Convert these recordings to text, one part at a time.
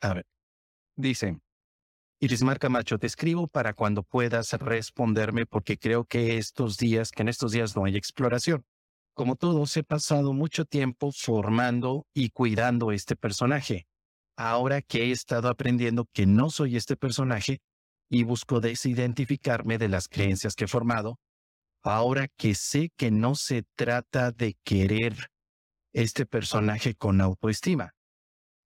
A ver. Dice, Irismar Camacho, te escribo para cuando puedas responderme porque creo que estos días, que en estos días no hay exploración. Como todos, he pasado mucho tiempo formando y cuidando este personaje. Ahora que he estado aprendiendo que no soy este personaje y busco desidentificarme de las creencias que he formado, ahora que sé que no se trata de querer este personaje con autoestima.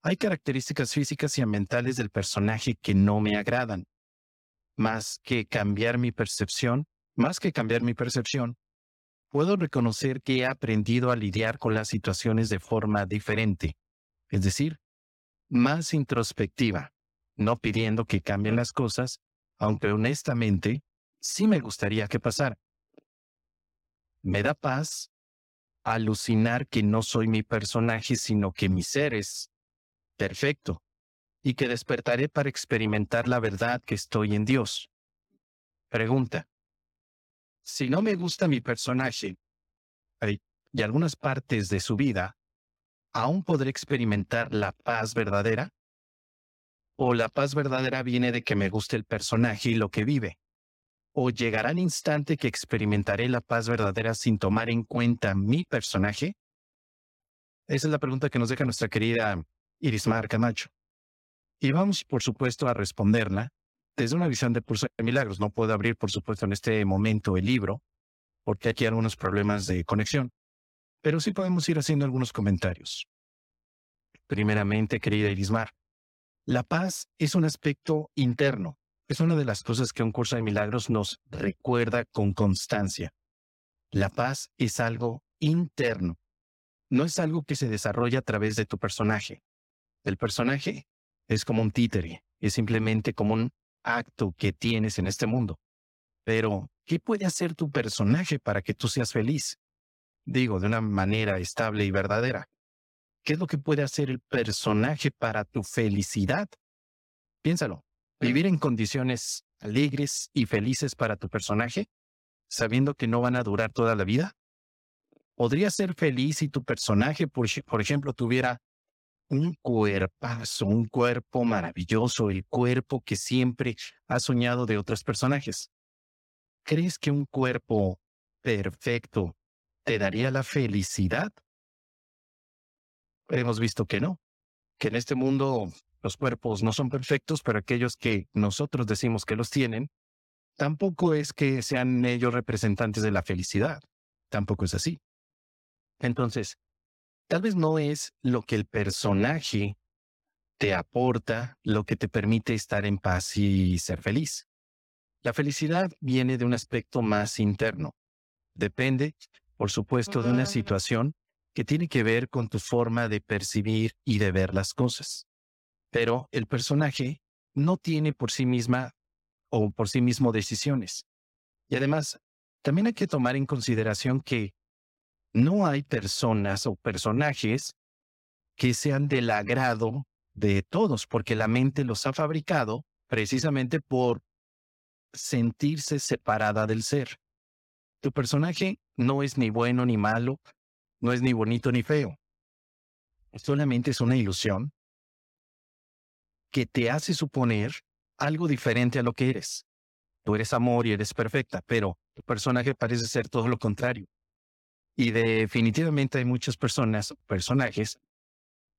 Hay características físicas y mentales del personaje que no me agradan. Más que cambiar mi percepción, más que cambiar mi percepción, puedo reconocer que he aprendido a lidiar con las situaciones de forma diferente, es decir, más introspectiva, no pidiendo que cambien las cosas, aunque honestamente sí me gustaría que pasara. Me da paz alucinar que no soy mi personaje, sino que mi ser es perfecto y que despertaré para experimentar la verdad que estoy en Dios. Pregunta. Si no me gusta mi personaje y algunas partes de su vida, ¿aún podré experimentar la paz verdadera? ¿O la paz verdadera viene de que me guste el personaje y lo que vive? ¿O llegará el instante que experimentaré la paz verdadera sin tomar en cuenta mi personaje? Esa es la pregunta que nos deja nuestra querida Irismar Camacho. Y vamos, por supuesto, a responderla desde una visión de Pulso de Milagros. No puedo abrir, por supuesto, en este momento el libro, porque aquí hay algunos problemas de conexión. Pero sí podemos ir haciendo algunos comentarios. Primeramente, querida Irismar, la paz es un aspecto interno es una de las cosas que un curso de milagros nos recuerda con constancia. La paz es algo interno. No es algo que se desarrolla a través de tu personaje. El personaje es como un títere, es simplemente como un acto que tienes en este mundo. Pero, ¿qué puede hacer tu personaje para que tú seas feliz? Digo, de una manera estable y verdadera. ¿Qué es lo que puede hacer el personaje para tu felicidad? Piénsalo. Vivir en condiciones alegres y felices para tu personaje, sabiendo que no van a durar toda la vida. Podría ser feliz si tu personaje, por, ejemplo, tuviera un cuerpazo, un cuerpo maravilloso, el cuerpo que siempre ha soñado de otros personajes. ¿Crees que un cuerpo perfecto te daría la felicidad? Hemos visto que no, que en este mundo los cuerpos no son perfectos, pero aquellos que nosotros decimos que los tienen, tampoco es que sean ellos representantes de la felicidad. Tampoco es así. Entonces, tal vez no es lo que el personaje te aporta lo que te permite estar en paz y ser feliz. La felicidad viene de un aspecto más interno. Depende, por supuesto, de una situación que tiene que ver con tu forma de percibir y de ver las cosas pero el personaje no tiene por sí misma o por sí mismo decisiones. Y además, también hay que tomar en consideración que no hay personas o personajes que sean del agrado de todos, porque la mente los ha fabricado precisamente por sentirse separada del ser. Tu personaje no es ni bueno ni malo, no es ni bonito ni feo. Solamente es una ilusión que te hace suponer algo diferente a lo que eres. Tú eres amor y eres perfecta, pero tu personaje parece ser todo lo contrario. Y definitivamente hay muchas personas, personajes,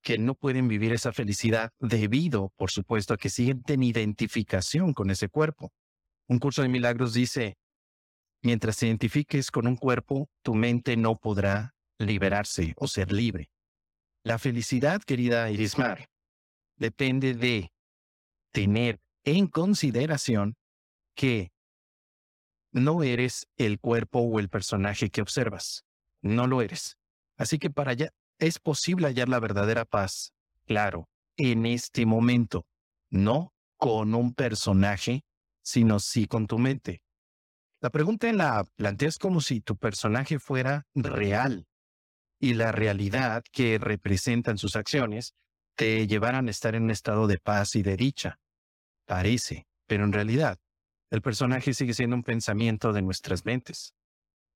que no pueden vivir esa felicidad debido, por supuesto, a que sienten identificación con ese cuerpo. Un curso de milagros dice, mientras te identifiques con un cuerpo, tu mente no podrá liberarse o ser libre. La felicidad, querida Irismar, depende de tener en consideración que no eres el cuerpo o el personaje que observas. No lo eres. Así que para allá es posible hallar la verdadera paz, claro, en este momento, no con un personaje, sino sí con tu mente. La pregunta en la planteas como si tu personaje fuera real y la realidad que representan sus acciones te llevaran a estar en un estado de paz y de dicha. Parece, pero en realidad, el personaje sigue siendo un pensamiento de nuestras mentes.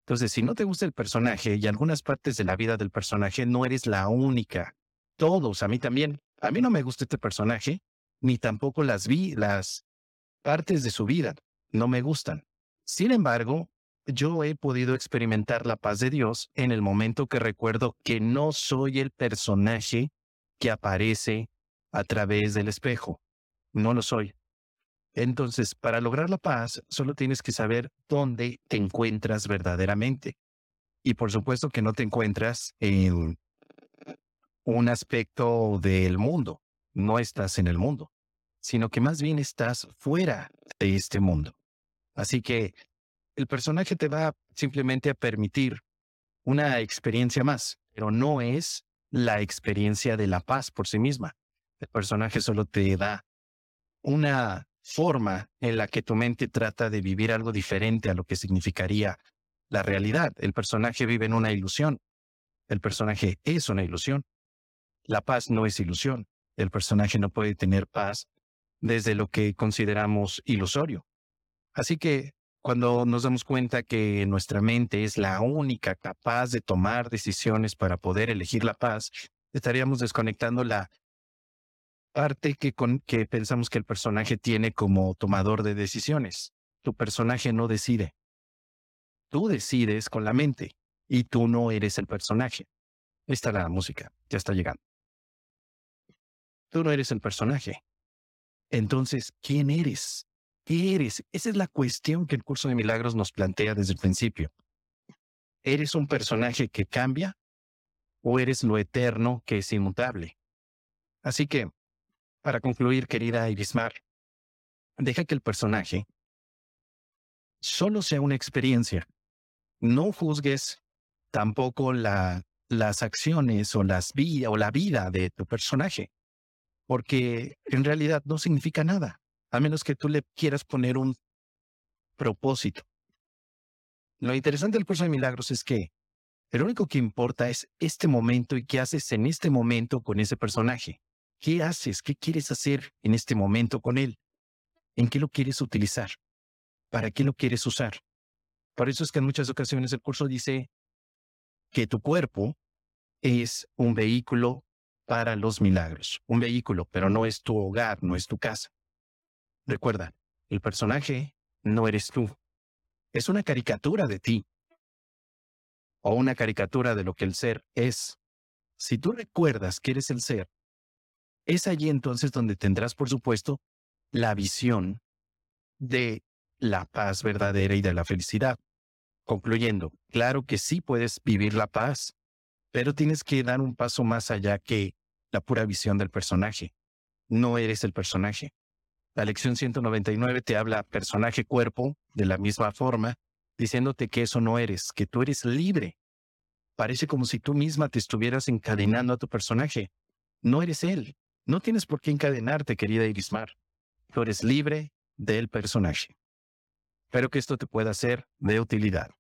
Entonces, si no te gusta el personaje y algunas partes de la vida del personaje, no eres la única. Todos, a mí también, A mí no me gusta este personaje, ni tampoco las vi, las partes de su vida no me gustan. Sin embargo, yo he podido experimentar la paz de Dios en el momento que recuerdo que no soy el personaje que aparece a través del espejo. No lo soy. Entonces, para lograr la paz, solo tienes que saber dónde te encuentras verdaderamente. Y por supuesto que no te encuentras en un aspecto del mundo. No estás en el mundo, sino que más bien estás fuera de este mundo. Así que el personaje te va simplemente a permitir una experiencia más, pero no es la experiencia de la paz por sí misma. El personaje solo te da una forma en la que tu mente trata de vivir algo diferente a lo que significaría la realidad. El personaje vive en una ilusión. El personaje es una ilusión. La paz no es ilusión. El personaje no puede tener paz desde lo que consideramos ilusorio. Así que cuando nos damos cuenta que nuestra mente es la única capaz de tomar decisiones para poder elegir la paz, estaríamos desconectando la parte que, que pensamos que el personaje tiene como tomador de decisiones. Tu personaje no decide. Tú decides con la mente y tú no eres el personaje. Ahí está la música, ya está llegando. Tú no eres el personaje. Entonces, ¿quién eres? ¿Qué eres? Esa es la cuestión que el curso de milagros nos plantea desde el principio. ¿Eres un personaje que cambia o eres lo eterno que es inmutable? Así que, para concluir, querida Irismar, deja que el personaje solo sea una experiencia no juzgues tampoco la, las acciones o, las la vida de tu personaje, porque en realidad no significa nada, a menos que tú le quieras poner un propósito. Lo interesante del curso de milagros es que lo único que importa es este momento y qué haces en este momento con ese personaje. ¿Qué haces? ¿Qué quieres hacer en este momento con él? ¿En qué lo quieres utilizar? ¿Para qué lo quieres usar? Por eso es que en muchas ocasiones el curso dice que tu cuerpo es un vehículo para los milagros, un vehículo, pero no es tu hogar, no es tu casa. Recuerda, el personaje no eres tú, es una caricatura de ti o una caricatura de lo que el ser es. Si tú recuerdas que eres el ser, es allí entonces donde tendrás, por supuesto, la visión de la paz verdadera y de la felicidad. Concluyendo, claro que sí puedes vivir la paz, pero tienes que dar un paso más allá que la pura visión del personaje. No eres el personaje. La lección 199 te habla personaje-cuerpo de la misma forma, diciéndote que eso no eres, que tú eres libre. Parece como si tú misma te estuvieras encadenando a tu personaje. No eres él. No tienes por qué encadenarte, querida Irismar. Tú eres libre del personaje. Espero que esto te pueda ser de utilidad.